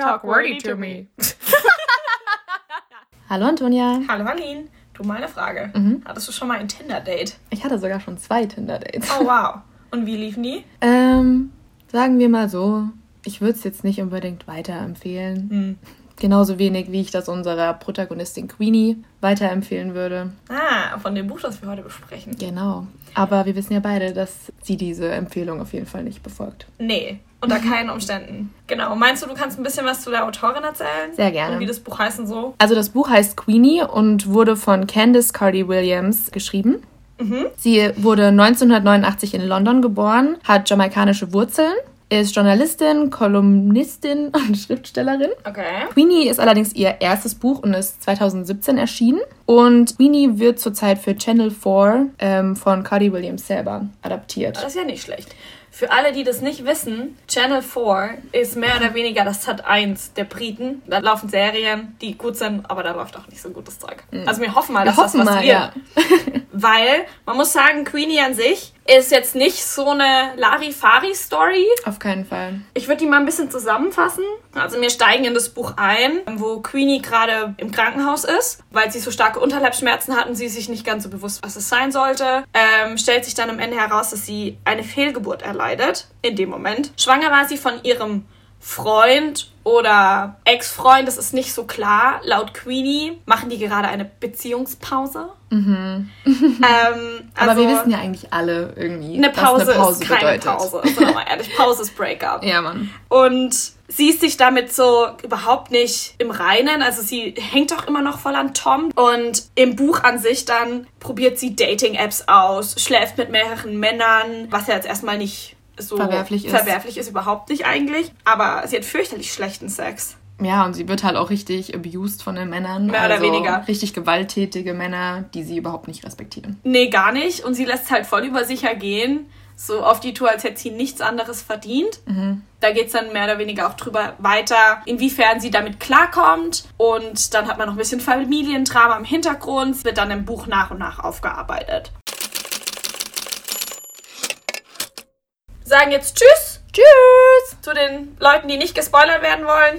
talk wordy to me. Hallo Antonia. Hallo Aline. Du, mal eine Frage. Hattest du schon mal ein Tinder-Date? Ich hatte sogar schon zwei Tinder-Dates. Oh, wow. Und wie liefen die? Ähm, sagen wir mal so, ich würde es jetzt nicht unbedingt weiterempfehlen. Hm. Genauso wenig, wie ich das unserer Protagonistin Queenie weiterempfehlen würde. Ah, von dem Buch, das wir heute besprechen. Genau. Aber wir wissen ja beide, dass sie diese Empfehlung auf jeden Fall nicht befolgt. Nee, unter keinen Umständen. Genau. Meinst du, du kannst ein bisschen was zu der Autorin erzählen? Sehr gerne. Und wie das Buch heißt und so? Also das Buch heißt Queenie und wurde von Candice Cardi Williams geschrieben. Sie wurde 1989 in London geboren, hat jamaikanische Wurzeln, ist Journalistin, Kolumnistin und Schriftstellerin. Okay. Queenie ist allerdings ihr erstes Buch und ist 2017 erschienen. Und Queenie wird zurzeit für Channel 4 ähm, von Cardi Williams selber adaptiert. Das ist ja nicht schlecht. Für alle, die das nicht wissen, Channel 4 ist mehr oder weniger das Sat 1 der Briten. Da laufen Serien, die gut sind, aber da läuft auch nicht so gutes Zeug. Also wir hoffen mal, dass Wir hoffen das was mal, wird. ja. Weil, man muss sagen, Queenie an sich ist jetzt nicht so eine Larifari-Story. Auf keinen Fall. Ich würde die mal ein bisschen zusammenfassen. Also wir steigen in das Buch ein, wo Queenie gerade im Krankenhaus ist, weil sie so starke Unterleibsschmerzen hat und sie sich nicht ganz so bewusst, was es sein sollte. Ähm, stellt sich dann am Ende heraus, dass sie eine Fehlgeburt erleidet. In dem Moment. Schwanger war sie von ihrem Freund oder Ex-Freund, das ist nicht so klar. Laut Queenie machen die gerade eine Beziehungspause. ähm, Aber also wir wissen ja eigentlich alle irgendwie, eine Pause, was eine Pause ist keine bedeutet. Pause. Sind mal ehrlich, Pause ist Breakup. Ja, Mann. Und sie ist sich damit so überhaupt nicht im Reinen. Also sie hängt doch immer noch voll an Tom. Und im Buch an sich dann probiert sie Dating-Apps aus, schläft mit mehreren Männern, was ja jetzt erstmal nicht so Verwerflich ist. Verwerflich ist überhaupt nicht eigentlich. Aber sie hat fürchterlich schlechten Sex. Ja, und sie wird halt auch richtig abused von den Männern. Mehr oder also weniger. Richtig gewalttätige Männer, die sie überhaupt nicht respektieren. Nee, gar nicht. Und sie lässt es halt voll über sich ergehen. So auf die Tour, als hätte sie nichts anderes verdient. Da geht es dann mehr oder weniger auch drüber weiter, inwiefern sie damit klarkommt. Und dann hat man noch ein bisschen Familiendrama im Hintergrund. Es wird dann im Buch nach und nach aufgearbeitet. Sagen jetzt Tschüss Tschüss! zu den Leuten, die nicht gespoilert werden wollen.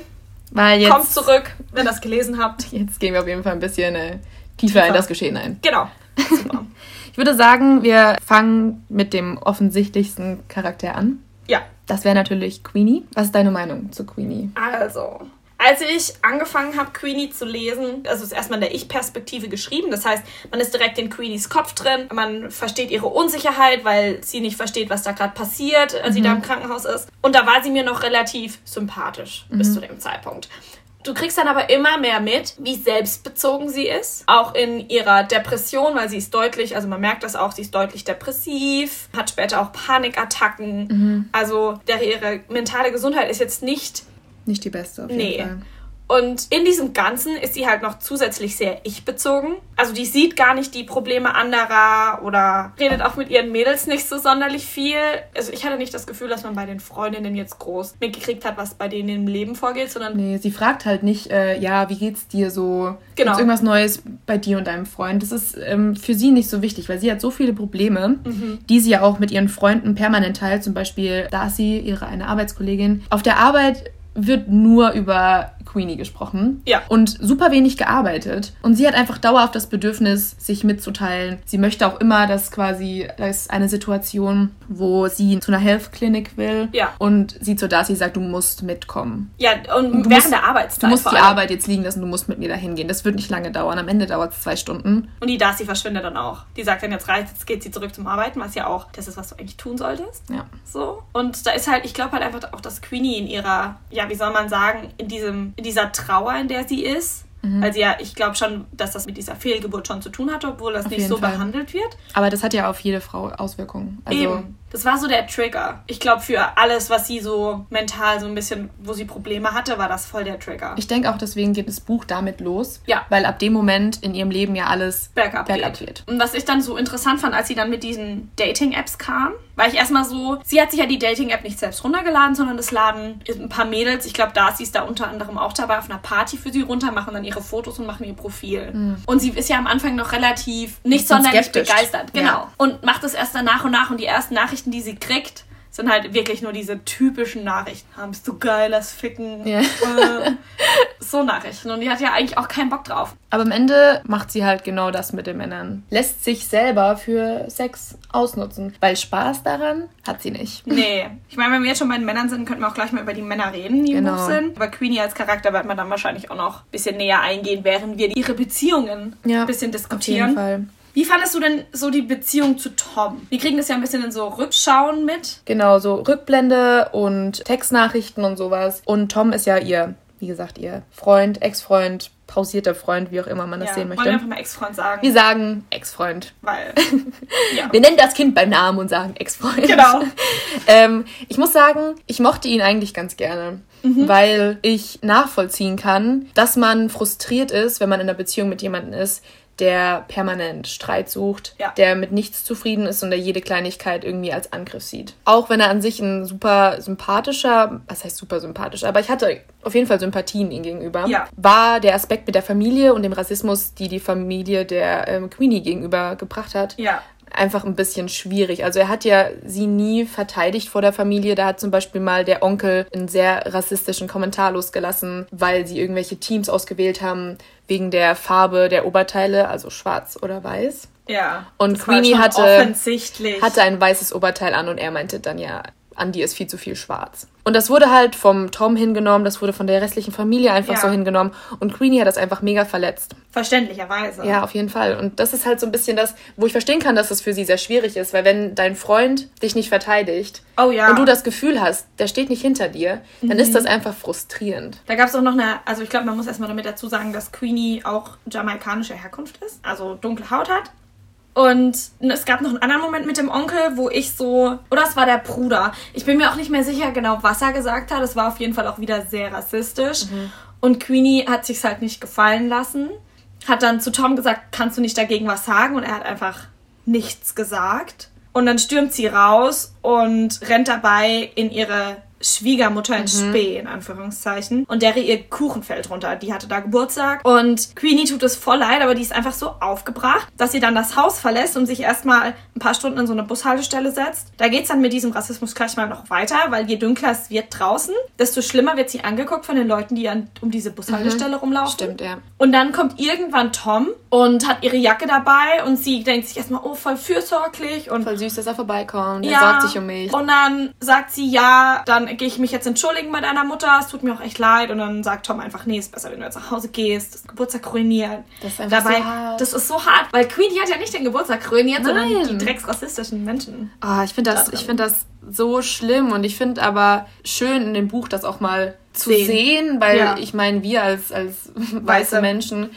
Weil jetzt, Kommt zurück, wenn ihr das gelesen habt. jetzt gehen wir auf jeden Fall ein bisschen äh, tiefer, in das Geschehen ein. Genau. Super. Ich würde sagen, wir fangen mit dem offensichtlichsten Charakter an. ja, Das wäre natürlich Queenie. Was ist deine Meinung zu Queenie? Also, als ich angefangen habe, Queenie zu lesen, also ist erstmal in der Ich-Perspektive geschrieben. Das heißt, man ist direkt in Queenies Kopf drin. Man versteht ihre Unsicherheit, weil sie nicht versteht, was da gerade passiert, als sie da im Krankenhaus ist. Und da war sie mir noch relativ sympathisch bis zu dem Zeitpunkt. Du kriegst dann aber immer mehr mit, wie selbstbezogen sie ist. Auch in ihrer Depression, weil sie ist deutlich, also man merkt das auch, sie ist deutlich depressiv, hat später auch Panikattacken. Also der, ihre mentale Gesundheit ist jetzt nicht Nicht die beste auf jeden Nee. Fall. und in diesem Ganzen ist sie halt noch zusätzlich sehr ich-bezogen. Also die sieht gar nicht die Probleme anderer oder redet auch mit ihren Mädels nicht so sonderlich viel. Also ich hatte nicht das Gefühl, dass man bei den Freundinnen jetzt groß mitgekriegt hat, was bei denen im Leben vorgeht, sondern Nee, sie fragt halt nicht, äh, ja, wie geht's dir so? Genau. Gibt's irgendwas Neues bei dir und deinem Freund? Das ist ähm, für sie nicht so wichtig, weil sie hat so viele Probleme, Mhm. die sie ja auch mit ihren Freunden permanent teilt. Zum Beispiel Darcy, ihre eine Arbeitskollegin. Auf der Arbeit wird nur über Queenie gesprochen Ja. und super wenig gearbeitet. Und sie hat einfach dauerhaft das Bedürfnis, sich mitzuteilen. Sie möchte auch immer, dass quasi, da ist eine Situation, wo sie zu einer Health Clinic will Ja. und sie zu Darcy sagt, du musst mitkommen. ja, und Du während musst- der Arbeitszeit Du musst die. Arbeit jetzt liegen lassen, du musst mit mir dahin gehen. Das wird nicht lange dauern. Am Ende dauert es zwei Stunden. Und die Darcy verschwindet dann auch. Die sagt dann, jetzt reicht, jetzt geht sie zurück zum Arbeiten, was ja auch das ist, was du eigentlich tun solltest. Ja. So. Und da ist halt, ich glaube halt einfach auch, dass Queenie in ihrer, ja, wie soll man sagen, in diesem, in dieser Trauer, in der sie ist. Mhm. Sie ja, ich glaube schon, dass das mit dieser Fehlgeburt schon zu tun hatte, obwohl das Auf nicht so Fall. behandelt wird. Aber das hat ja auf jede Frau Auswirkungen. Also, Eben. Das war so der Trigger. Ich glaube, für alles, was sie so mental so ein bisschen, wo sie Probleme hatte, war das voll der Trigger. Ich denke auch, deswegen geht das Buch damit los. Ja. Weil ab dem Moment in ihrem Leben ja alles bergab, bergab geht. geht. Und was ich dann so interessant fand, als sie dann mit diesen Dating-Apps kam, war ich erstmal so, sie hat sich ja die Dating-App nicht selbst runtergeladen, sondern das laden ein paar Mädels, ich glaube, Darcy ist da unter anderem auch dabei, auf einer Party für sie runter, machen dann ihre Fotos und machen ihr Profil. Und sie ist ja am Anfang noch relativ nicht sonderlich skeptisch. begeistert. Genau. Ja. Und macht es erst dann nach und nach und die ersten Nachrichten, die sie kriegt, sind halt wirklich nur diese typischen Nachrichten. Ah, bist du geil, lass ficken. Ja. Äh, so Nachrichten. Und die hat ja eigentlich auch keinen Bock drauf. Aber am Ende macht sie halt genau das mit den Männern. Lässt sich selber für Sex ausnutzen. Weil Spaß daran hat sie nicht. Nee. Ich meine, wenn wir jetzt schon bei den Männern sind, könnten wir auch gleich mal über die Männer reden, die im Genau. Buch sind. Aber Queenie als Charakter wird man dann wahrscheinlich auch noch ein bisschen näher eingehen, während wir ihre Beziehungen Ja, ein bisschen Auf diskutieren. jeden Fall. Wie fandest du denn so die Beziehung zu Tom? Wir kriegen das ja ein bisschen in so Rückschauen mit. Genau, so Rückblende und Textnachrichten und sowas. Und Tom ist ja ihr, wie gesagt, ihr Freund, Ex-Freund, pausierter Freund, wie auch immer man das Ja, sehen wollen wir möchte. einfach mal Ex-Freund sagen. Wir sagen Ex-Freund. Weil, ja. Wir nennen das Kind beim Namen und sagen Ex-Freund. Genau. ähm, ich muss sagen, ich mochte ihn eigentlich ganz gerne, Mhm. weil ich nachvollziehen kann, dass man frustriert ist, wenn man in einer Beziehung mit jemandem ist, der permanent Streit sucht, Ja. der mit nichts zufrieden ist und der jede Kleinigkeit irgendwie als Angriff sieht. Auch wenn er an sich ein super sympathischer, was heißt super sympathisch, aber ich hatte auf jeden Fall Sympathien ihm gegenüber, Ja. war der Aspekt mit der Familie und dem Rassismus, die die Familie der ähm, Queenie gegenüber gebracht hat, Ja. Einfach ein bisschen schwierig. Also er hat ja sie nie verteidigt vor der Familie. Da hat zum Beispiel mal der Onkel einen sehr rassistischen Kommentar losgelassen, weil sie irgendwelche Teams ausgewählt haben wegen der Farbe der Oberteile, also schwarz oder weiß. Ja. Und Queenie hatte-. Hatte ein weißes Oberteil an und er meinte dann ja, an die ist viel zu viel schwarz. Und das wurde halt vom Tom hingenommen, das wurde von der restlichen Familie einfach Ja. so hingenommen. Und Queenie hat das einfach mega verletzt. Verständlicherweise. Ja, auf jeden Fall. Und das ist halt so ein bisschen das, wo ich verstehen kann, dass das für sie sehr schwierig ist, weil wenn dein Freund dich nicht verteidigt Oh ja. Mhm. und du das Gefühl hast, der steht nicht hinter dir, dann ist das einfach frustrierend. Da gab es auch noch eine, also ich glaube, man muss erstmal damit dazu sagen, dass Queenie auch jamaikanische Herkunft ist, also dunkle Haut hat. Und es gab noch einen anderen Moment mit dem Onkel, wo ich so, oder es war der Bruder. Ich bin mir auch nicht mehr sicher genau, was er gesagt hat. Es war auf jeden Fall auch wieder sehr rassistisch. Und Queenie hat sich's halt nicht gefallen lassen. Hat dann zu Tom gesagt, kannst du nicht dagegen was sagen? Und er hat einfach nichts gesagt. Und dann stürmt sie raus und rennt dabei in ihre Schwiegermutter ins Spee, in Anführungszeichen. Und deren ihr Kuchen fällt runter. Die hatte da Geburtstag. Und Queenie tut es voll leid, aber die ist einfach so aufgebracht, dass sie dann das Haus verlässt und sich erstmal ein paar Stunden in so eine Bushaltestelle setzt. Da geht's dann mit diesem Rassismus gleich mal noch weiter, weil je dunkler es wird draußen, desto schlimmer wird sie angeguckt von den Leuten, die an, um diese Bushaltestelle rumlaufen. Stimmt, ja. Und dann kommt irgendwann Tom und hat ihre Jacke dabei und sie denkt sich erstmal, oh, voll fürsorglich und Voll süß, dass er vorbeikommt. Er ja. sorgt sich um mich. Und dann sagt sie, ja, dann gehe ich mich jetzt entschuldigen bei deiner Mutter, es tut mir auch echt leid. Und dann sagt Tom einfach, nee, ist besser, wenn du jetzt nach Hause gehst, das Geburtstag ruiniert. Das ist einfach Dabei, so hart. das ist so hart, weil Queenie hat ja nicht den Geburtstag ruiniert, sondern Nein. die drecksrassistischen Menschen. Ah, ich finde das, da ich drin. finde das so schlimm und ich finde aber schön in dem Buch das auch mal zu Sehen. sehen, weil Ja. ich meine, wir als, als weiße Weiße. Menschen,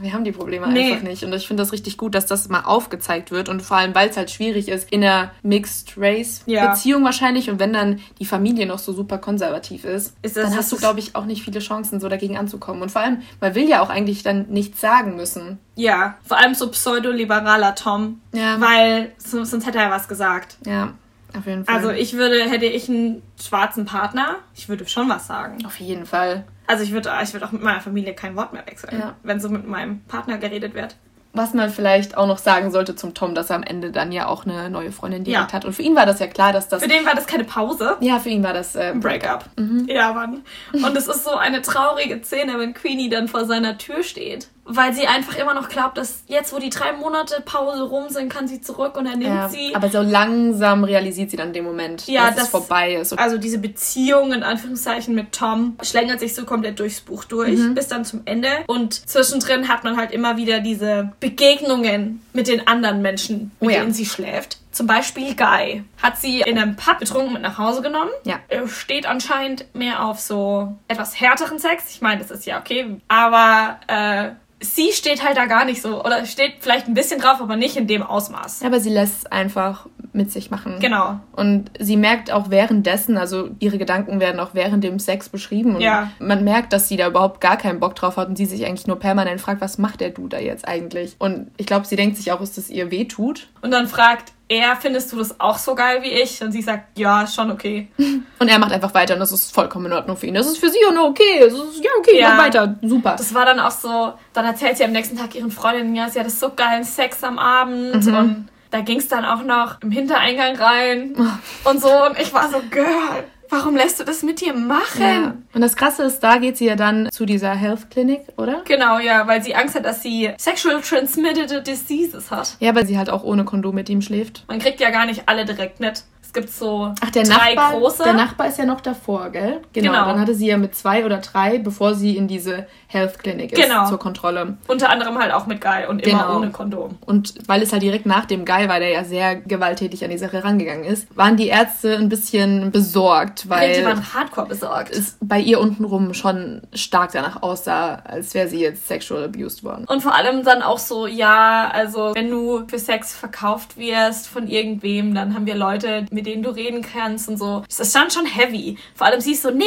wir haben die Probleme Nee. einfach nicht. Und ich finde das richtig gut, dass das mal aufgezeigt wird und vor allem, weil es halt schwierig ist in einer Mixed Race Ja. Beziehung wahrscheinlich und wenn dann die Familie noch so super konservativ ist, Ist das- dann hast du, glaube ich, auch nicht viele Chancen, so dagegen anzukommen. Und vor allem, man will ja auch eigentlich dann nichts sagen müssen. Ja, vor allem so pseudoliberaler Tom. Ja. Weil so- sonst hätte er was gesagt. Ja, auf jeden Fall. Also ich würde, hätte ich einen schwarzen Partner, ich würde schon was sagen. auf jeden Fall. Also ich würde, ich würde auch mit meiner Familie kein Wort mehr wechseln, Ja. wenn so mit meinem Partner geredet wird. Was man vielleicht auch noch sagen sollte zum Tom, dass er am Ende dann ja auch eine neue Freundin direkt Ja. hat. Und für ihn war das ja klar, dass das. Für den war das keine Pause. ja, für ihn war das äh, Breakup. Ja, Mann. Und es ist so eine traurige Szene, wenn Queenie dann vor seiner Tür steht. Weil sie einfach immer noch glaubt, dass jetzt, wo die drei Monate Pause rum sind, kann sie zurück und er nimmt Ja, sie. aber so langsam realisiert sie dann dem Moment, Ja, dass das- es vorbei ist. Also diese Beziehung in Anführungszeichen mit Tom schlängelt sich so komplett durchs Buch durch, bis dann zum Ende. Und zwischendrin hat man halt immer wieder diese Begegnungen mit den anderen Menschen, mit Oh ja. denen sie schläft. Zum Beispiel Guy hat sie in einem Pub betrunken mit nach Hause genommen. Ja. Steht anscheinend mehr auf so etwas härteren Sex. Ich meine, das ist ja okay. Aber äh, sie steht halt da gar nicht so. Oder steht vielleicht ein bisschen drauf, aber nicht in dem Ausmaß. aber sie lässt es einfach mit sich machen. Genau. Und sie merkt auch währenddessen, also ihre Gedanken werden auch während dem Sex beschrieben. Und Ja. man merkt, dass sie da überhaupt gar keinen Bock drauf hat und sie sich eigentlich nur permanent fragt, was macht der Du da jetzt eigentlich? Und ich glaube, sie denkt sich auch, dass das ihr weh tut. Und dann fragt er, findest du das auch so geil wie ich? Und sie sagt, ja, schon okay. Und er macht einfach weiter und das ist vollkommen in Ordnung für ihn. Das ist für sie auch nur okay. Es ist, ja, okay, Ja. mach weiter. Super. Das war dann auch so, dann erzählt sie am nächsten Tag ihren Freundinnen, ja, sie hatte so geilen Sex am Abend Mhm. und Da ging es dann auch noch im Hintereingang rein und so. Und ich war so, Girl, warum lässt du das mit dir machen? Ja. Und das Krasse ist, da geht sie ja dann zu dieser Health Clinic, oder? Genau, ja, weil sie Angst hat, dass sie sexual transmitted diseases hat. Ja, weil sie halt auch ohne Kondom mit ihm schläft. Man kriegt ja gar nicht alle direkt mit. Es gibt so Ach, der drei Nachbar, große. der Nachbar ist ja noch davor, gell? Genau. Genau. Dann hatte sie ja mit zwei oder drei, bevor sie in diese Health Clinic ist Genau. zur Kontrolle. Unter anderem halt auch mit Guy und immer Genau. ohne Kondom. Und weil es halt direkt nach dem Guy war, der ja sehr gewalttätig an die Sache rangegangen ist, waren die Ärzte ein bisschen besorgt, Die weil waren hardcore besorgt. es bei ihr untenrum schon stark danach aussah, als wäre sie jetzt sexual abused worden. Und vor allem dann auch so, ja, also wenn du für Sex verkauft wirst von irgendwem, dann haben wir Leute, mit denen du reden kannst und so. Das ist dann schon heavy. Vor allem sie ist so, nee,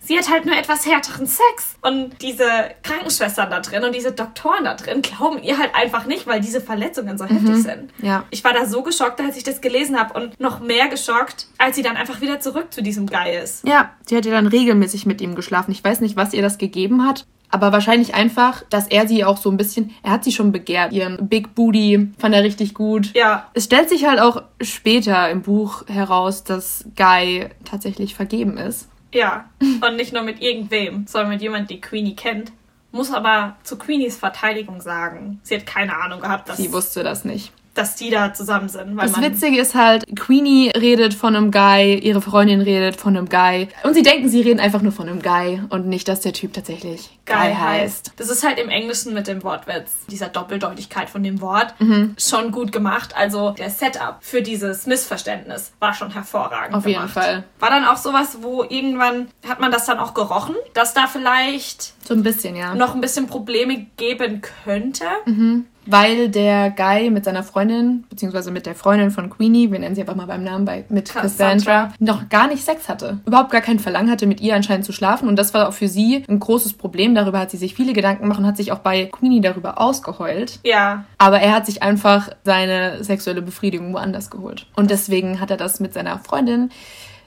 sie hat halt nur etwas härteren Sex. Und diese Krankenschwestern da drin und diese Doktoren da drin glauben ihr halt einfach nicht, weil diese Verletzungen so heftig sind. Ja. Ich war da so geschockt, als ich das gelesen habe und noch mehr geschockt, als sie dann einfach wieder zurück zu diesem Guy ist. Ja, sie hat ja dann regelmäßig mit ihm geschlafen. Ich weiß nicht, was ihr das gegeben hat. Aber wahrscheinlich einfach, dass er sie auch so ein bisschen, er hat sie schon begehrt. Ihren Big Booty fand er richtig gut. Ja, Es stellt sich halt auch später im Buch heraus, dass Guy tatsächlich vergeben ist. Ja, und nicht nur mit irgendwem, sondern mit jemand, die Queenie kennt. Muss aber zu Queenies Verteidigung sagen, sie hat keine Ahnung gehabt, dass, Sie wusste das nicht. Dass die da zusammen sind. Das Witzige ist halt, Queenie redet von einem Guy, ihre Freundin redet von einem Guy. Und sie denken, sie reden einfach nur von einem Guy und nicht, dass der Typ tatsächlich Guy, Guy heißt. Das ist halt im Englischen mit dem Wortwitz, dieser Doppeldeutigkeit von dem Wort, Mhm. schon gut gemacht. Also der Setup für dieses Missverständnis war schon hervorragend Auf jeden gemacht. Fall. War dann auch sowas, wo irgendwann hat man das dann auch gerochen, dass da vielleicht So ein bisschen, ja. noch ein bisschen Probleme geben könnte. Weil der Guy mit seiner Freundin, beziehungsweise mit der Freundin von Queenie, wir nennen sie einfach mal beim Namen, bei, mit Cassandra. Noch gar nicht Sex hatte. Überhaupt gar kein Verlangen hatte, mit ihr anscheinend zu schlafen. Und das war auch für sie ein großes Problem. Darüber hat sie sich viele Gedanken gemacht und hat sich auch bei Queenie darüber ausgeheult. Ja, Aber er hat sich einfach seine sexuelle Befriedigung woanders geholt. Und deswegen hat er das mit seiner Freundin.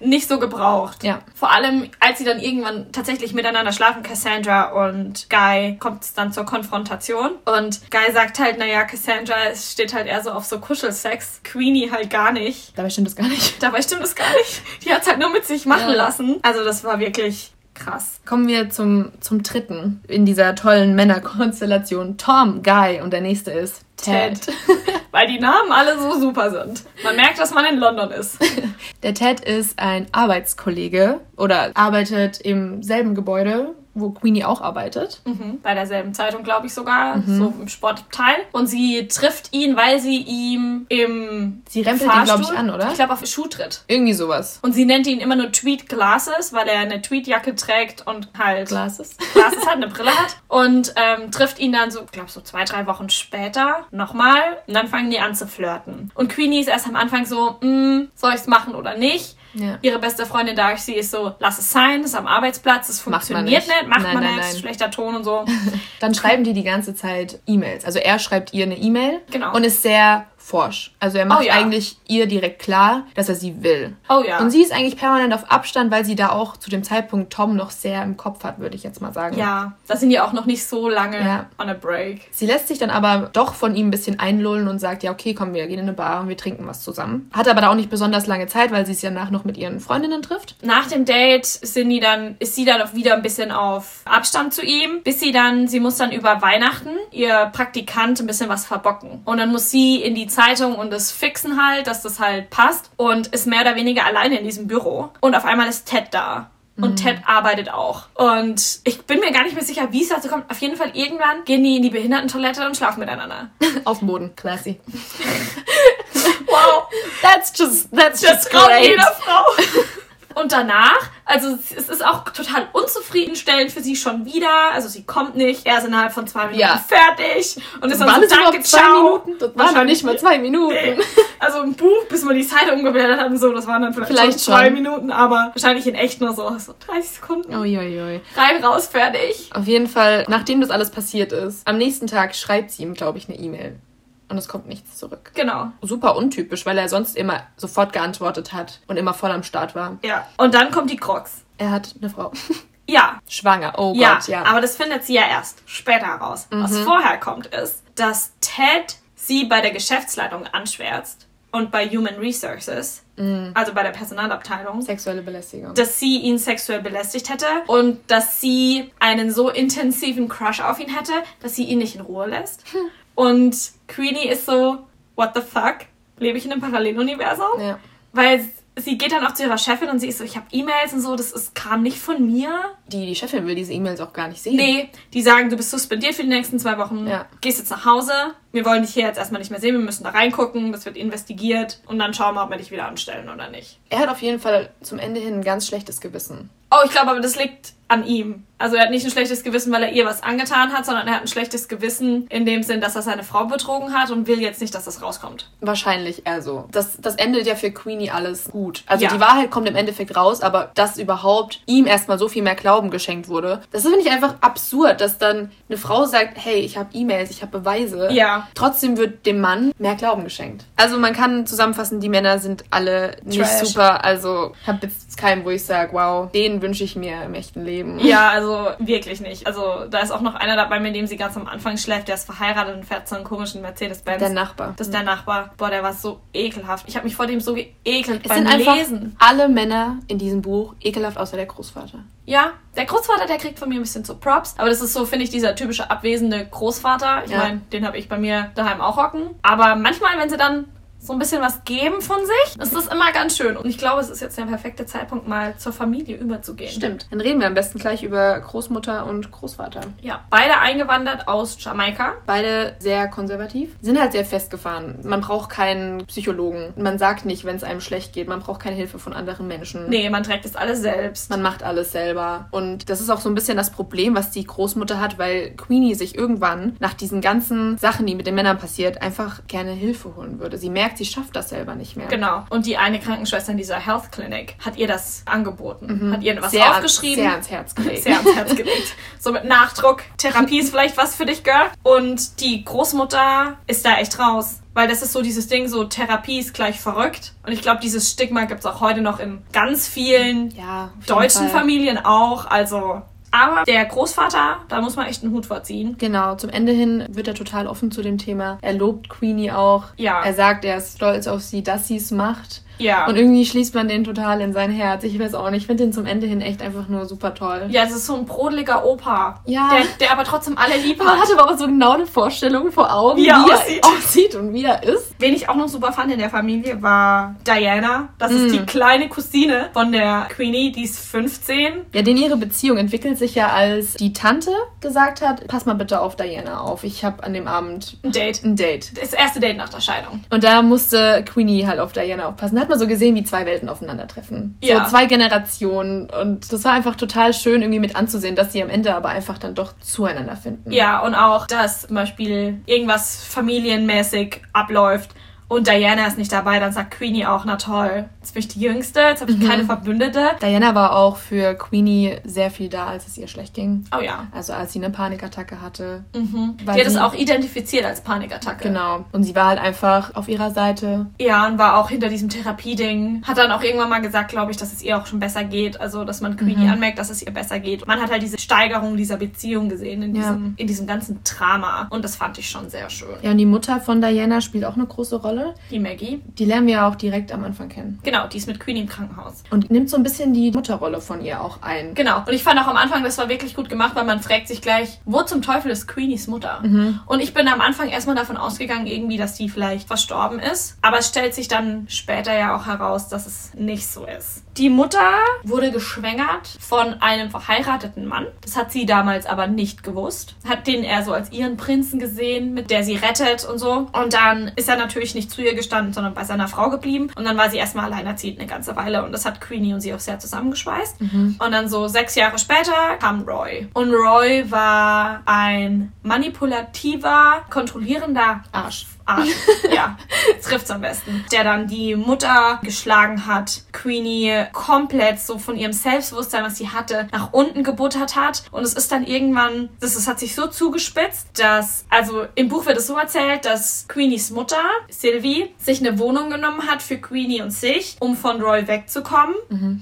Nicht so gebraucht. Ja. Vor allem, als sie dann irgendwann tatsächlich miteinander schlafen, Cassandra und Guy, kommt es dann zur Konfrontation. Und Guy sagt halt, naja, Cassandra es steht halt eher so auf so Kuschelsex. Queenie halt gar nicht. Dabei stimmt das gar nicht. Dabei stimmt es gar nicht. Die hat es halt nur mit sich machen Ja. lassen. Also das war wirklich krass. Kommen wir zum, zum dritten in dieser tollen Männerkonstellation. Tom, Guy und der nächste ist Ted. Ted. Weil die Namen alle so super sind. Man merkt, dass man in London ist. Der Ted ist ein Arbeitskollege oder arbeitet im selben Gebäude, wo Queenie auch arbeitet. Mhm. Bei derselben Zeitung, glaube ich sogar, so im Sportabteil. Und sie trifft ihn, weil sie ihm im Sie rempelt ihn, glaube ich, an, oder? Ich glaube, auf Schuh tritt. Irgendwie sowas. Und sie nennt ihn immer nur Tweed Glasses, weil er eine Tweedjacke trägt und halt Glasses. Glasses hat, eine Brille hat. Und ähm, trifft ihn dann so, ich glaube, so zwei, drei Wochen später nochmal. Und dann fangen die an zu flirten. Und Queenie ist erst am Anfang so, mm, soll ich's machen oder nicht? Ja. Ihre beste Freundin Darcy ist so, lass es sein, ist am Arbeitsplatz, es funktioniert nicht. nicht, macht Nein, man nein, nicht, nein. schlechter Ton und so. Dann schreiben die die ganze Zeit E-Mails. Also er schreibt ihr eine E-Mail Genau. und ist sehr forsch. Also er macht Oh ja. eigentlich ihr direkt klar, dass er sie will. Oh ja. Und sie ist eigentlich permanent auf Abstand, weil sie da auch zu dem Zeitpunkt Tom noch sehr im Kopf hat, würde ich jetzt mal sagen. ja, da sind die auch noch nicht so lange Ja. on a break. Sie lässt sich dann aber doch von ihm ein bisschen einlullen und sagt, ja, okay, komm, wir gehen in eine Bar und wir trinken was zusammen. Hat aber da auch nicht besonders lange Zeit, weil sie es ja nach noch mit ihren Freundinnen trifft. Nach dem Date sind die dann, ist sie dann auch wieder ein bisschen auf Abstand zu ihm, bis sie dann, sie muss dann über Weihnachten ihr Praktikant ein bisschen was verbocken. Und dann muss sie in die Zeitung und das fixen halt, dass das halt passt und ist mehr oder weniger alleine in diesem Büro. Und auf einmal ist Ted da. Und Ted arbeitet auch. Und ich bin mir gar nicht mehr sicher, wie es dazu kommt. Auf jeden Fall irgendwann gehen die in die Behindertentoilette und schlafen miteinander. Auf dem Boden. Classy. Wow, That's just, that's just traut great. jeder Frau. Und danach, also es ist auch total unzufriedenstellend für sie schon wieder. Also sie kommt nicht, er ist innerhalb von zwei Minuten Ja. fertig und ist dann Waren so, danke, zwei ciao. Minuten? Das waren noch nicht mal zwei Minuten. Nee. Also im Buch, bis man die Seite umgeblättert hat und so, das waren dann vielleicht, Vielleicht schon zwei schon. Minuten, aber wahrscheinlich in echt nur so, so 30 Sekunden. Uiuiui. Rein, raus, fertig. Auf jeden Fall, nachdem das alles passiert ist, am nächsten Tag schreibt sie ihm, glaube ich, eine E-Mail. Und es kommt nichts zurück. Genau. Super untypisch, weil er sonst immer sofort geantwortet hat und immer voll am Start war. Ja. Und dann kommt die Krux. Er hat eine Frau. Ja, Schwanger. Oh ja, Gott, ja. Mhm. aber das findet sie ja erst später heraus. Was vorher kommt, ist, dass Ted sie bei der Geschäftsleitung anschwärzt und bei Human Resources, also bei der Personalabteilung, Sexuelle Belästigung. dass sie ihn sexuell belästigt hätte und dass sie einen so intensiven Crush auf ihn hätte, dass sie ihn nicht in Ruhe lässt. Und Queenie ist so, what the fuck? Lebe ich in einem Paralleluniversum? ja. Weil sie geht dann auch zu ihrer Chefin und sie ist so, ich habe E-Mails und so, das ist, kam nicht von mir. Die, die Chefin will diese E-Mails auch gar nicht sehen. Nee, die sagen, du bist suspendiert für die nächsten zwei Wochen, Ja. gehst jetzt nach Hause, wir wollen dich hier jetzt erstmal nicht mehr sehen, wir müssen da reingucken, das wird investigiert und dann schauen wir, ob wir dich wieder anstellen oder nicht. Er hat auf jeden Fall zum Ende hin ein ganz schlechtes Gewissen. Oh, ich glaube aber, das liegt an ihm. Also er hat nicht ein schlechtes Gewissen, weil er ihr was angetan hat, sondern er hat ein schlechtes Gewissen in dem Sinn, dass er seine Frau betrogen hat und will jetzt nicht, dass das rauskommt. Wahrscheinlich eher so. Das, das endet ja für Queenie alles gut. Also Ja. die Wahrheit kommt im Endeffekt raus, aber dass überhaupt ihm erstmal so viel mehr Glauben geschenkt wurde, das finde ich einfach absurd, dass dann eine Frau sagt, hey, ich habe E-Mails, ich habe Beweise. Ja. Trotzdem wird dem Mann mehr Glauben geschenkt. Also man kann zusammenfassen, die Männer sind alle nicht Trash. super. Also ich habe jetzt keinen, wo ich sage, wow, den wünsche ich mir im echten Leben. Ja, also wirklich nicht. Also da ist auch noch einer dabei, mit dem sie ganz am Anfang schläft, der ist verheiratet und fährt so einen komischen Mercedes-Benz. Der Nachbar. Das ist der Nachbar. Boah, der war so ekelhaft. Ich habe mich vor dem so geekelt Es beim sind einfach Lesen. alle Männer in diesem Buch ekelhaft, außer der Großvater. Ja, der Großvater, der kriegt von mir ein bisschen so Props. Aber das ist so, finde ich, dieser typische abwesende Großvater. Ich Ja. meine, den habe ich bei mir daheim auch hocken. Aber manchmal, wenn sie dann so ein bisschen was geben von sich, ist das immer ganz schön. Und ich glaube, es ist jetzt der perfekte Zeitpunkt, mal zur Familie überzugehen. Stimmt. Dann reden wir am besten gleich über Großmutter und Großvater. Ja, beide eingewandert aus Jamaika. Beide sehr konservativ, sind halt sehr festgefahren. Man braucht keinen Psychologen. Man sagt nicht, wenn es einem schlecht geht. Man braucht keine Hilfe von anderen Menschen. Nee, man trägt das alles selbst. Man macht alles selber. Und das ist auch so ein bisschen das Problem, was die Großmutter hat, weil Queenie sich irgendwann nach diesen ganzen Sachen, die mit den Männern passiert, einfach gerne Hilfe holen würde. Sie merkt, sie schafft das selber nicht mehr. Genau. Und die eine Krankenschwester in dieser Health Clinic hat ihr das angeboten. Hat ihr was Mhm. Sehr, aufgeschrieben. sehr ans Herz gelegt. Sehr ans Herz gelegt. So mit Nachdruck. Therapie ist vielleicht was für dich, Girl. Und die Großmutter ist da echt raus. Weil das ist so dieses Ding, so Therapie ist gleich verrückt. Und ich glaube, dieses Stigma gibt es auch heute noch in ganz vielen Ja, deutschen Fall. Familien auch. Also, aber der Großvater, da muss man echt einen Hut vorziehen. Genau, zum Ende hin wird er total offen zu dem Thema. Er lobt Queenie auch. Ja. Er sagt, er ist stolz auf sie, dass sie es macht. Ja. Und irgendwie schließt man den total in sein Herz. Ich weiß auch nicht. Ich finde den zum Ende hin echt einfach nur super toll. ja, das ist so ein brodeliger Opa. Ja. Der, der aber trotzdem alle lieb Man hat. hat aber auch so genau eine Vorstellung vor Augen, Wie wie, er er aussieht. aussieht und wie er ist. Wen ich auch noch super fand in der Familie war Diana. Das ist Mm. die kleine Cousine von der Queenie, die ist 15. Ja, denn ihre Beziehung entwickelt sich ja, als die Tante gesagt hat, pass mal bitte auf Diana auf. Ich habe an dem Abend Ein Date. ein Date. Das erste Date nach der Scheidung. Und da musste Queenie halt auf Diana aufpassen. Da man so gesehen, wie zwei Welten aufeinandertreffen. Ja. So zwei Generationen. Und das war einfach total schön irgendwie mit anzusehen, dass sie am Ende aber einfach dann doch zueinander finden. Ja, und auch, dass zum Beispiel irgendwas familienmäßig abläuft und Diana ist nicht dabei, dann sagt Queenie auch, na toll, jetzt bin ich die Jüngste, jetzt habe ich keine Verbündete. Diana war auch für Queenie sehr viel da, als es ihr schlecht ging. Oh ja. Also als sie eine Panikattacke hatte. Mhm. Die hat es auch identifiziert als Panikattacke. Genau. Und sie war halt einfach auf ihrer Seite. Ja, und war auch hinter diesem Therapieding. Hat dann auch irgendwann mal gesagt, glaube ich, dass es ihr auch schon besser geht. Also, dass man Queenie Mhm. anmerkt, dass es ihr besser geht. Man hat halt diese Steigerung dieser Beziehung gesehen in Ja. diesem, in diesem ganzen Drama. Und das fand ich schon sehr schön. Ja, und die Mutter von Diana spielt auch eine große Rolle. Die Maggie. Die lernen wir ja auch direkt am Anfang kennen. Genau, die ist mit Queenie im Krankenhaus. Und nimmt so ein bisschen die Mutterrolle von ihr auch ein. Genau. Und ich fand auch am Anfang, das war wirklich gut gemacht, weil man fragt sich gleich, wo zum Teufel ist Queenies Mutter? Mhm. Und ich bin am Anfang erstmal davon ausgegangen, irgendwie, dass die vielleicht verstorben ist. Aber es stellt sich dann später ja auch heraus, dass es nicht so ist. Die Mutter wurde geschwängert von einem verheirateten Mann. Das hat sie damals aber nicht gewusst. Hat den eher so als ihren Prinzen gesehen, mit der sie rettet und so. Und dann ist er natürlich nicht zu ihr gestanden, sondern bei seiner Frau geblieben. Und dann war sie erstmal alleinerziehend eine ganze Weile. Und das hat Queenie und sie auch sehr zusammengeschweißt. Und dann so sechs Jahre später kam Roy. Und Roy war ein manipulativer, kontrollierender Arsch. Arsch. ja, trifft's am besten. Der dann die Mutter geschlagen hat, Queenie komplett so von ihrem Selbstbewusstsein, was sie hatte, nach unten gebuttert hat. Und es ist dann irgendwann, das, das hat sich so zugespitzt, dass, also im Buch wird es so erzählt, dass Queenies Mutter, Sylvie, sich eine Wohnung genommen hat für Queenie und sich, um von Roy wegzukommen.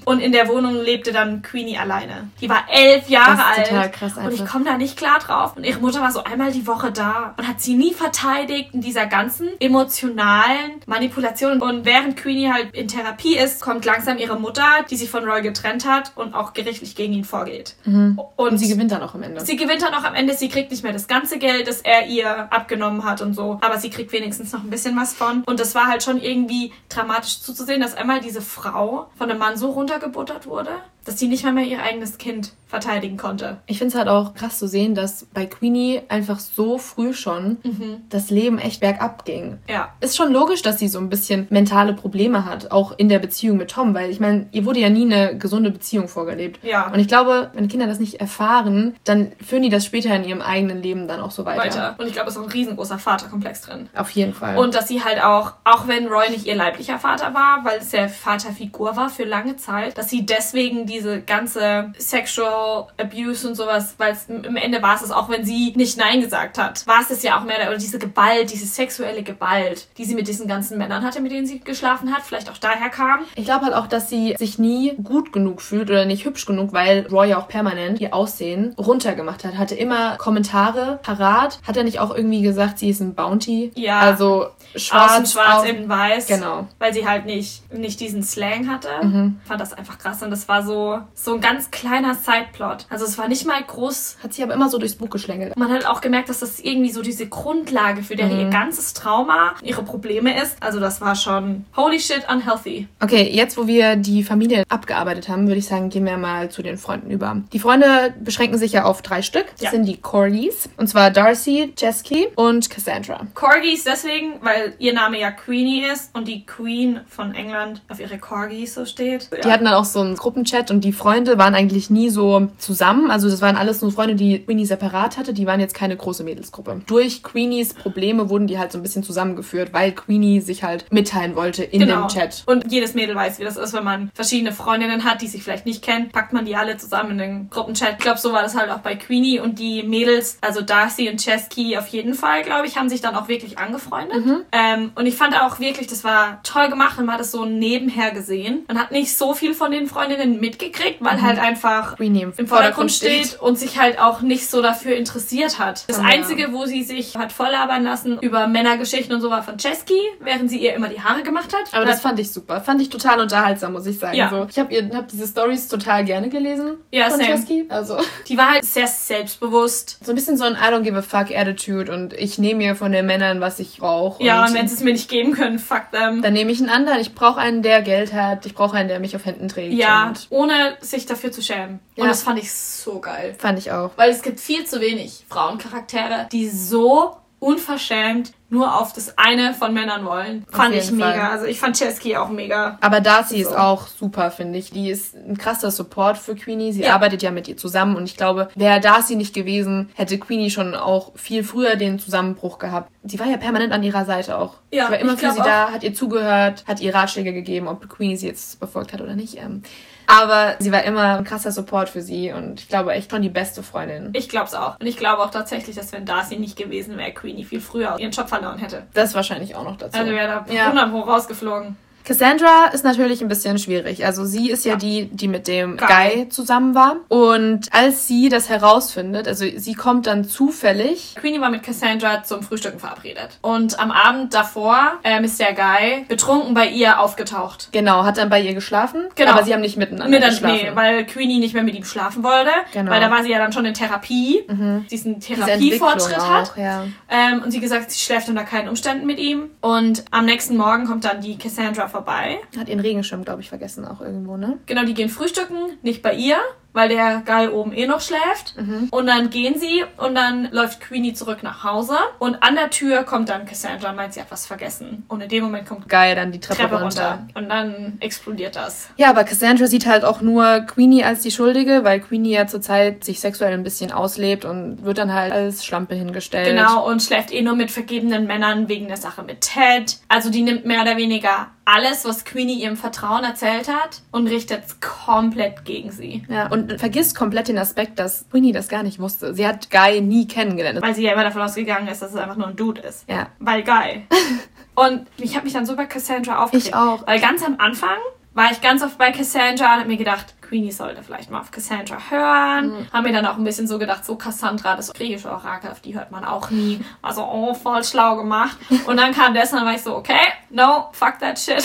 Und in der Wohnung lebte dann Queenie alleine. Die war elf Jahre Das ist alt. total krass und ich komme da nicht klar drauf. Und ihre Mutter war so einmal die Woche da und hat sie nie verteidigt in dieser ganzen emotionalen Manipulationen. Und während Queenie halt in Therapie ist, kommt langsam ihre Mutter, die sich von Roy getrennt hat und auch gerichtlich gegen ihn vorgeht. Mhm. Und, und, sie gewinnt dann auch am Ende. Sie gewinnt dann auch am Ende. Sie kriegt nicht mehr das ganze Geld, das er ihr abgenommen hat und so. Aber sie kriegt wenigstens noch ein bisschen was von. Und das war halt schon irgendwie dramatisch zuzusehen, dass einmal diese Frau von einem Mann so runtergebuttert wurde dass sie nicht mal mehr ihr eigenes Kind verteidigen konnte. Ich finde es halt auch krass zu sehen, dass bei Queenie einfach so früh schon mhm. das Leben echt bergab ging. Ja. Ist schon logisch, dass sie so ein bisschen mentale Probleme hat, auch in der Beziehung mit Tom, weil ich meine, ihr wurde ja nie eine gesunde Beziehung vorgelebt. Ja. Und ich glaube, wenn Kinder das nicht erfahren, dann führen die das später in ihrem eigenen Leben dann auch so weiter. Weiter. Und ich glaube, es ist ein riesengroßer Vaterkomplex drin. Auf jeden Fall. Und dass sie halt auch, auch wenn Roy nicht ihr leiblicher Vater war, weil es der Vaterfigur war für lange Zeit, dass sie deswegen die diese ganze Sexual Abuse und sowas, weil im Ende war es es, auch wenn sie nicht Nein gesagt hat, war es es ja auch mehr, oder diese Gewalt, diese sexuelle Gewalt, die sie mit diesen ganzen Männern hatte, mit denen sie geschlafen hat, vielleicht auch daher kam. Ich glaube halt auch, dass sie sich nie gut genug fühlt oder nicht hübsch genug, weil Roy ja auch permanent ihr Aussehen runtergemacht hat. Hatte immer Kommentare parat. Hat er nicht auch irgendwie gesagt, sie ist ein Bounty? Ja. Also schwarz. Außen schwarz, innen weiß. Genau. Weil sie halt nicht, nicht diesen Slang hatte. Mhm. Fand das einfach krass. Und das war so, so ein ganz kleiner Sideplot. Also es war nicht mal groß. Hat sie aber immer so durchs Buch geschlängelt. Man hat auch gemerkt, dass das irgendwie so diese Grundlage für mhm. ihr ganzes Trauma, ihre Probleme ist. Also das war schon holy shit unhealthy. Okay, jetzt wo wir die Familie abgearbeitet haben, würde ich sagen, gehen wir mal zu den Freunden über. Die Freunde beschränken sich ja auf drei Stück. Das ja. sind die Corgis. Und zwar Darcy, Chesky und Cassandra. Corgis deswegen, weil ihr Name ja Queenie ist und die Queen von England auf ihre Corgis so steht. Die hatten dann auch so einen Gruppenchat und die Freunde waren eigentlich nie so zusammen. Also das waren alles nur Freunde, die Queenie separat hatte. Die waren jetzt keine große Mädelsgruppe. Durch Queenies Probleme wurden die halt so ein bisschen zusammengeführt, weil Queenie sich halt mitteilen wollte in genau. dem Chat. Und jedes Mädel weiß, wie das ist, wenn man verschiedene Freundinnen hat, die sich vielleicht nicht kennen, packt man die alle zusammen in den Gruppenchat. Ich glaube, so war das halt auch bei Queenie und die Mädels, also Darcy und Chesky auf jeden Fall, glaube ich, haben sich dann auch wirklich angefreundet. Mhm. Ähm, und ich fand auch wirklich, das war toll gemacht und man hat es so nebenher gesehen. Man hat nicht so viel von den Freundinnen mitgekriegt, weil mhm. halt einfach im, Vordergrund steht. steht. und sich halt auch nicht so dafür interessiert hat. Das ja. Einzige, wo sie sich hat volllabern lassen über Männergeschichten und so war von Chesky, während sie ihr immer die Haare gemacht hat. Aber das fand ich super. Fand ich total unterhaltsam, muss ich sagen. Ja. So, ich habe hab diese Stories total gerne gelesen ja, von same. Chesky. Also. Die war halt sehr selbstbewusst. So ein bisschen so ein I don't give a fuck Attitude und ich nehme mir von den Männern, was ich brauche. Ja, und, und wenn sie es mir nicht geben können, fuck them. Dann nehme ich einen anderen. Ich brauche einen, der Geld hat. Ich brauche einen, der mich auf Händen trägt. Ja, ohne sich dafür zu schämen. Und ja. das fand ich so geil. Fand ich auch. Weil es gibt viel zu wenig Frauencharaktere, die so unverschämt nur auf das eine von Männern wollen. Auf fand ich mega. Fall. Also ich fand Chesky auch mega. Aber Darcy so. ist auch super, finde ich. Die ist ein krasser Support für Queenie. Sie ja. arbeitet ja mit ihr zusammen und ich glaube, wäre Darcy nicht gewesen, hätte Queenie schon auch viel früher den Zusammenbruch gehabt. Sie war ja permanent an ihrer Seite auch. Ja, sie war immer für sie auch. da, hat ihr zugehört, hat ihr Ratschläge gegeben, ob Queenie sie jetzt befolgt hat oder nicht. Ähm, aber sie war immer ein krasser Support für sie und ich glaube echt schon die beste Freundin. Ich glaube es auch. Und ich glaube auch tatsächlich, dass wenn Darcy nicht gewesen wäre, Queenie viel früher ihren Job verloren hätte. Das wahrscheinlich auch noch dazu. Also wäre da ja. 100 Pro rausgeflogen. Cassandra ist natürlich ein bisschen schwierig. Also sie ist ja, ja. die, die mit dem Guy. Guy zusammen war. Und als sie das herausfindet, also sie kommt dann zufällig. Queenie war mit Cassandra zum Frühstücken verabredet. Und am Abend davor ähm, ist der Guy betrunken bei ihr aufgetaucht. Genau, hat dann bei ihr geschlafen. Genau. Aber sie haben nicht miteinander mit, geschlafen. Nee, weil Queenie nicht mehr mit ihm schlafen wollte. Genau. Weil da war sie ja dann schon in Therapie. Mhm. Diesen Therapiefortschritt hat. Ja. Ähm, und sie gesagt, sie schläft unter keinen Umständen mit ihm. Und am nächsten Morgen kommt dann die Cassandra vorbei. Hat ihren Regenschirm, glaube ich, vergessen auch irgendwo, ne? Genau, die gehen frühstücken, nicht bei ihr weil der Guy oben eh noch schläft. Mhm. Und dann gehen sie und dann läuft Queenie zurück nach Hause. Und an der Tür kommt dann Cassandra und meint, sie hat was vergessen. Und in dem Moment kommt Guy dann die Treppe, Treppe runter. runter. Und dann explodiert das. Ja, aber Cassandra sieht halt auch nur Queenie als die Schuldige, weil Queenie ja zurzeit sich sexuell ein bisschen auslebt und wird dann halt als Schlampe hingestellt. Genau, und schläft eh nur mit vergebenen Männern wegen der Sache mit Ted. Also die nimmt mehr oder weniger alles, was Queenie ihrem Vertrauen erzählt hat und richtet es komplett gegen sie. Ja, und und vergisst komplett den Aspekt, dass Queenie das gar nicht wusste. Sie hat Guy nie kennengelernt. Weil sie ja immer davon ausgegangen ist, dass es einfach nur ein Dude ist. Ja. Weil Guy. und ich habe mich dann so bei Cassandra aufgeregt. Ich auch. Weil ganz am Anfang war ich ganz oft bei Cassandra und habe mir gedacht, Queenie sollte vielleicht mal auf Cassandra hören. Mhm. Haben mir dann auch ein bisschen so gedacht, so Cassandra, das griechische Orakel, auf die hört man auch nie. War so, oh, voll schlau gemacht. Und dann kam das und dann war ich so, okay, no, fuck that shit.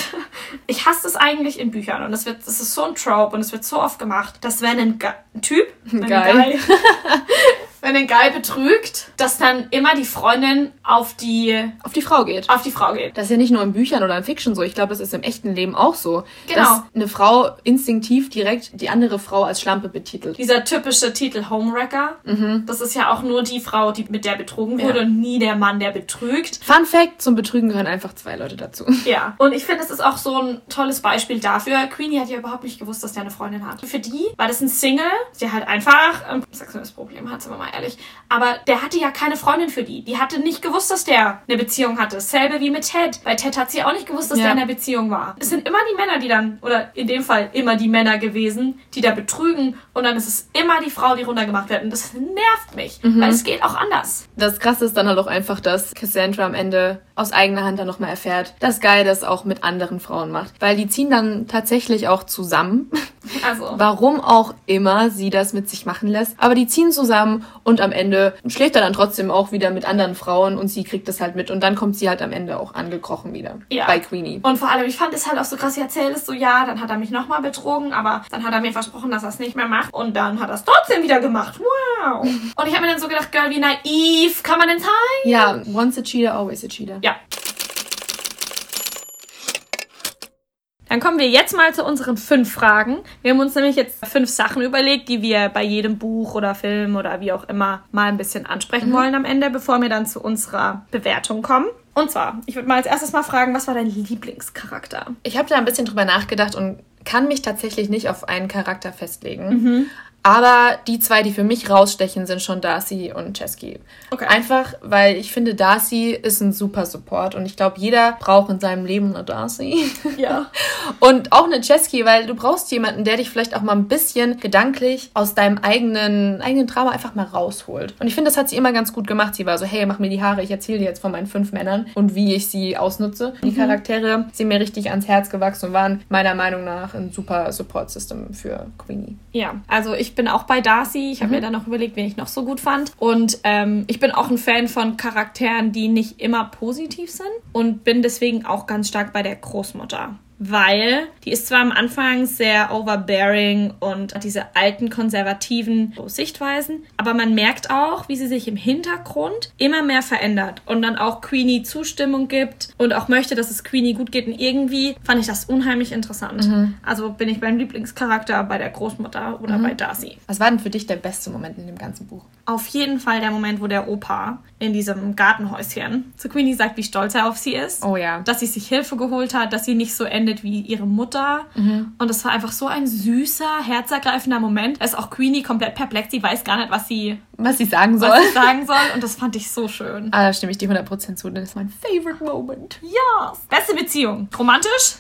Ich hasse es eigentlich in Büchern und das wird, das ist so ein Trope und es wird so oft gemacht, dass wenn ein, ein Typ, ein Guy, wenn ein Guy betrügt, dass dann immer die Freundin auf die auf die Frau geht. Auf die Frau geht. Das ist ja nicht nur in Büchern oder in Fiction so. Ich glaube, das ist im echten Leben auch so. Genau. Dass eine Frau instinktiv direkt die andere Frau als Schlampe betitelt. Dieser typische Titel Homewrecker. Mhm. Das ist ja auch nur die Frau, die mit der betrogen wurde ja. und nie der Mann, der betrügt. Fun Fact: Zum Betrügen gehören einfach zwei Leute dazu. Ja. Und ich finde, es ist auch so ein tolles Beispiel dafür. Queenie hat ja überhaupt nicht gewusst, dass der eine Freundin hat. Für die war das ein Single, der halt einfach ein sexuelles Problem hat, sind wir mal ehrlich. Aber der hatte ja keine Freundin für die. Die hatte nicht gewusst, dass der eine Beziehung hatte. Dasselbe wie mit Ted. Bei Ted hat sie auch nicht gewusst, dass ja. der in einer Beziehung war. Es sind immer die Männer, die dann, oder in dem Fall immer die Männer gewesen, die da betrügen. Und dann ist es immer die Frau, die runtergemacht wird. Und das nervt mich, mhm. weil es geht auch anders. Das Krasse ist dann halt auch einfach, dass Cassandra am Ende aus eigener Hand dann nochmal erfährt, dass Guy das auch mit anderen Frauen macht. Weil die ziehen dann tatsächlich auch zusammen. Also. Warum auch immer sie das mit sich machen lässt. Aber die ziehen zusammen und am Ende schläft er dann trotzdem auch wieder mit anderen Frauen und sie kriegt das halt mit. Und dann kommt sie halt am Ende auch angekrochen wieder. Ja. Bei Queenie. Und vor allem, ich fand es halt auch so krass, sie erzählt es so, ja, dann hat er mich nochmal betrogen, aber dann hat er mir versprochen, dass er es nicht mehr macht. Und dann hat er es trotzdem wieder gemacht. Wow. und ich habe mir dann so gedacht, Girl, wie naiv kann man denn sein? Ja, once a cheater, always a cheater. Ja. Dann kommen wir jetzt mal zu unseren fünf Fragen. Wir haben uns nämlich jetzt fünf Sachen überlegt, die wir bei jedem Buch oder Film oder wie auch immer mal ein bisschen ansprechen mhm. wollen am Ende, bevor wir dann zu unserer Bewertung kommen. Und zwar, ich würde mal als erstes mal fragen, was war dein Lieblingscharakter? Ich habe da ein bisschen drüber nachgedacht und kann mich tatsächlich nicht auf einen Charakter festlegen. Mhm. Aber die zwei, die für mich rausstechen, sind schon Darcy und Chesky. Okay. Einfach, weil ich finde, Darcy ist ein super Support und ich glaube, jeder braucht in seinem Leben eine Darcy. Ja. und auch eine Chesky, weil du brauchst jemanden, der dich vielleicht auch mal ein bisschen gedanklich aus deinem eigenen, eigenen Drama einfach mal rausholt. Und ich finde, das hat sie immer ganz gut gemacht. Sie war so, hey, mach mir die Haare, ich erzähle dir jetzt von meinen fünf Männern und wie ich sie ausnutze. Mhm. Die Charaktere sind mir richtig ans Herz gewachsen und waren meiner Meinung nach ein super Support-System für Queenie. Ja, also ich bin auch bei Darcy. Ich habe mhm. mir dann noch überlegt, wen ich noch so gut fand. Und ähm, ich bin auch ein Fan von Charakteren, die nicht immer positiv sind. Und bin deswegen auch ganz stark bei der Großmutter weil die ist zwar am Anfang sehr overbearing und hat diese alten konservativen Sichtweisen, aber man merkt auch, wie sie sich im Hintergrund immer mehr verändert und dann auch Queenie Zustimmung gibt und auch möchte, dass es Queenie gut geht und irgendwie fand ich das unheimlich interessant. Mhm. Also bin ich beim Lieblingscharakter bei der Großmutter oder mhm. bei Darcy. Was war denn für dich der beste Moment in dem ganzen Buch? Auf jeden Fall der Moment, wo der Opa in diesem Gartenhäuschen zu Queenie sagt, wie stolz er auf sie ist. Oh ja. Dass sie sich Hilfe geholt hat, dass sie nicht so endet wie ihre Mutter. Mhm. Und das war einfach so ein süßer, herzergreifender Moment. Da ist auch Queenie komplett perplex. Sie weiß gar nicht, was sie, was sie sagen soll. Was sie sagen soll. Und das fand ich so schön. Ah, da stimme ich dir 100% zu. Das ist mein favorite Moment. Ja. Yes. Beste Beziehung. Romantisch?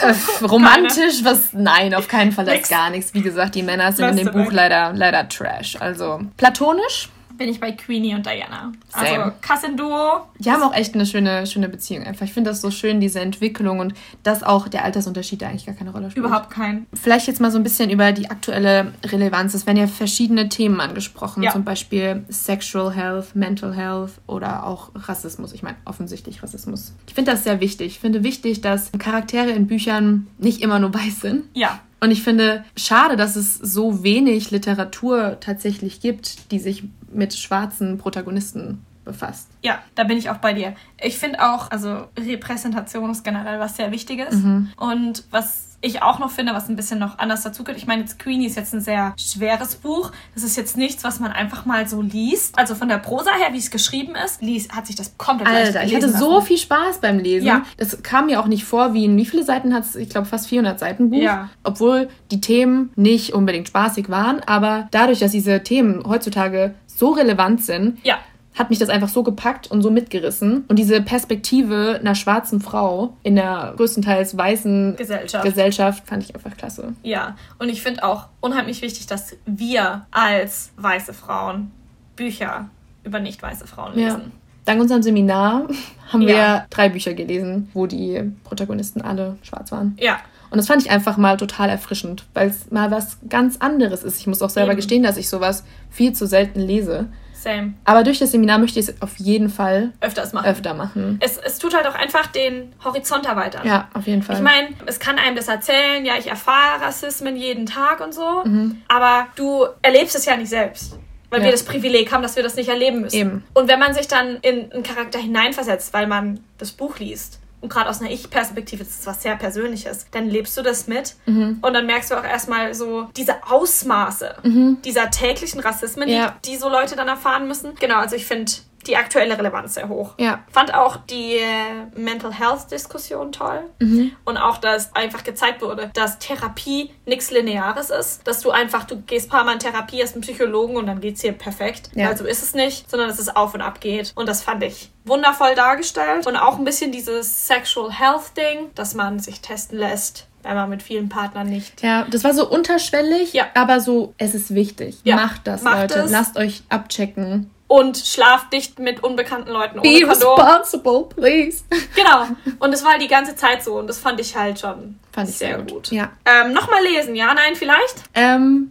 Äh, romantisch, was? Nein, auf keinen Fall, das ist gar nichts. Wie gesagt, die Männer sind Beste in dem Buch leider, leider Trash. Also, platonisch? Bin ich bei Queenie und Diana. Also Same. Also Kassenduo. Die haben auch echt eine schöne, schöne Beziehung einfach. Ich finde das so schön, diese Entwicklung und dass auch der Altersunterschied da eigentlich gar keine Rolle spielt. Überhaupt kein. Vielleicht jetzt mal so ein bisschen über die aktuelle Relevanz. Es werden ja verschiedene Themen angesprochen, ja. zum Beispiel Sexual Health, Mental Health oder auch Rassismus. Ich meine, offensichtlich Rassismus. Ich finde das sehr wichtig. Ich finde wichtig, dass Charaktere in Büchern nicht immer nur weiß sind. Ja. Und ich finde schade, dass es so wenig Literatur tatsächlich gibt, die sich mit schwarzen Protagonisten befasst. Ja, da bin ich auch bei dir. Ich finde auch, also Repräsentation ist generell was sehr Wichtiges. Mhm. Und was ich auch noch finde, was ein bisschen noch anders dazu gehört. Ich meine, jetzt Queenie ist jetzt ein sehr schweres Buch. Das ist jetzt nichts, was man einfach mal so liest. Also von der Prosa her, wie es geschrieben ist, liest, hat sich das komplett Alter, ich hatte lassen. so viel Spaß beim Lesen. Ja. Das kam mir auch nicht vor, wie in wie viele Seiten hat es? Ich glaube, fast 400 Seiten Buch. Ja. Obwohl die Themen nicht unbedingt spaßig waren, aber dadurch, dass diese Themen heutzutage so relevant sind, ja hat mich das einfach so gepackt und so mitgerissen. Und diese Perspektive einer schwarzen Frau in der größtenteils weißen Gesellschaft, Gesellschaft fand ich einfach klasse. Ja, und ich finde auch unheimlich wichtig, dass wir als weiße Frauen Bücher über nicht weiße Frauen lesen. Ja. Dank unserem Seminar haben ja. wir drei Bücher gelesen, wo die Protagonisten alle schwarz waren. Ja, Und das fand ich einfach mal total erfrischend, weil es mal was ganz anderes ist. Ich muss auch selber Eben. gestehen, dass ich sowas viel zu selten lese. Same. Aber durch das Seminar möchte ich es auf jeden Fall Öfters machen. öfter machen. Es, es tut halt auch einfach den Horizont erweitern. Ja, auf jeden Fall. Ich meine, es kann einem das erzählen, ja, ich erfahre Rassismen jeden Tag und so, Mhm. aber du erlebst es ja nicht selbst. Weil Ja. wir das Privileg haben, dass wir das nicht erleben müssen. Eben. Und wenn man sich dann in einen Charakter hineinversetzt, weil man das Buch liest, und gerade aus einer Ich-Perspektive, das ist was sehr Persönliches, dann lebst du das mit Mhm. und dann merkst du auch erstmal so diese Ausmaße dieser täglichen Rassismen, Mhm. Ja. die, die so Leute dann erfahren müssen. Genau, also ich finde die aktuelle Relevanz sehr hoch. Ja. Fand auch die äh, Mental Health Diskussion toll Mhm. und auch, dass einfach gezeigt wurde, dass Therapie nichts Lineares ist, dass du einfach, du gehst ein paar Mal in Therapie, hast einen Psychologen und dann geht's dir perfekt. Ja. Also ist es nicht, sondern dass es auf und ab geht und das fand ich wundervoll dargestellt und auch ein bisschen dieses Sexual Health Ding, dass man sich testen lässt, wenn man mit vielen Partnern nicht Ja, das war so unterschwellig, Ja. aber so, es ist wichtig. Ja, Macht das, macht Leute. es. Lasst euch abchecken. Und schlaft dicht mit unbekannten Leuten ohne Be Kondom. responsible, please. Genau. Und das war halt die ganze Zeit so und das fand ich halt schon Fand ich sehr, gut. Ja. Ähm, Nochmal lesen, ja, nein, vielleicht? Ähm,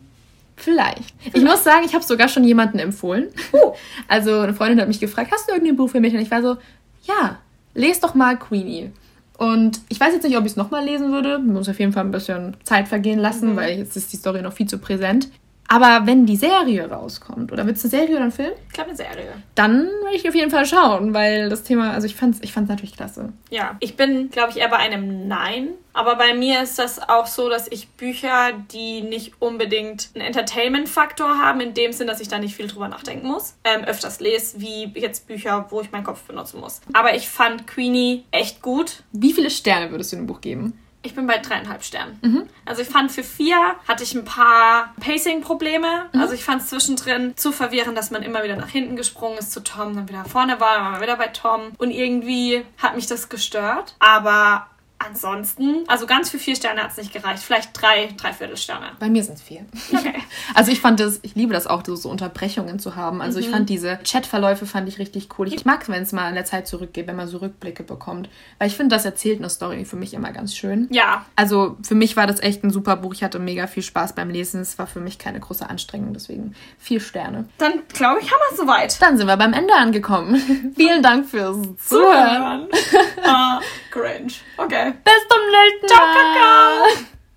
vielleicht. Ich muss sagen, ich habe sogar schon jemanden empfohlen. Oh. Also eine Freundin hat mich gefragt, hast du irgendein Buch für mich? Und ich war so, ja, lest doch mal Queenie. Und ich weiß jetzt nicht, ob ich es nochmal lesen würde. Ich muss auf jeden Fall ein bisschen Zeit vergehen lassen, weil jetzt ist die Story noch viel zu präsent. Aber wenn die Serie rauskommt, oder wird es eine Serie oder ein Film, Ich glaube, eine Serie. dann werde ich auf jeden Fall schauen, weil das Thema, also ich fand es ich fand's natürlich klasse. Ja, ich bin, glaube ich, eher bei einem Nein. Aber bei mir ist das auch so, dass ich Bücher, die nicht unbedingt einen Entertainment-Faktor haben, in dem Sinn, dass ich da nicht viel drüber nachdenken muss, ähm, öfters lese, wie jetzt Bücher, wo ich meinen Kopf benutzen muss. Aber ich fand Queenie echt gut. Wie viele Sterne würdest du dem Buch geben? Ich bin bei dreieinhalb Sternen. Also ich fand für vier hatte ich ein paar Pacing-Probleme. Also ich fand es zwischendrin zu verwirrend, dass man immer wieder nach hinten gesprungen ist zu Tom, dann wieder vorne war, dann war man wieder bei Tom. Und irgendwie hat mich das gestört. Aber ansonsten, also ganz für vier Sterne hat es nicht gereicht. Vielleicht drei, dreiviertel Sterne. Bei mir sind es vier. Okay. Also ich fand das, ich liebe das auch, so, so Unterbrechungen zu haben. Also Mhm. ich fand diese Chatverläufe fand ich richtig cool. Ich mag, wenn es mal in der Zeit zurückgeht, wenn man so Rückblicke bekommt. Weil ich finde, das erzählt eine Story für mich immer ganz schön. Ja, Also für mich war das echt ein super Buch. Ich hatte mega viel Spaß beim Lesen. Es war für mich keine große Anstrengung, deswegen vier Sterne. dann glaube ich, haben wir es soweit. Dann sind wir beim Ende angekommen. Vielen Dank fürs Zuhören. Zuhören. ah, cringe. Okay. Bis zum nächsten Mal. Ciao, Kakao.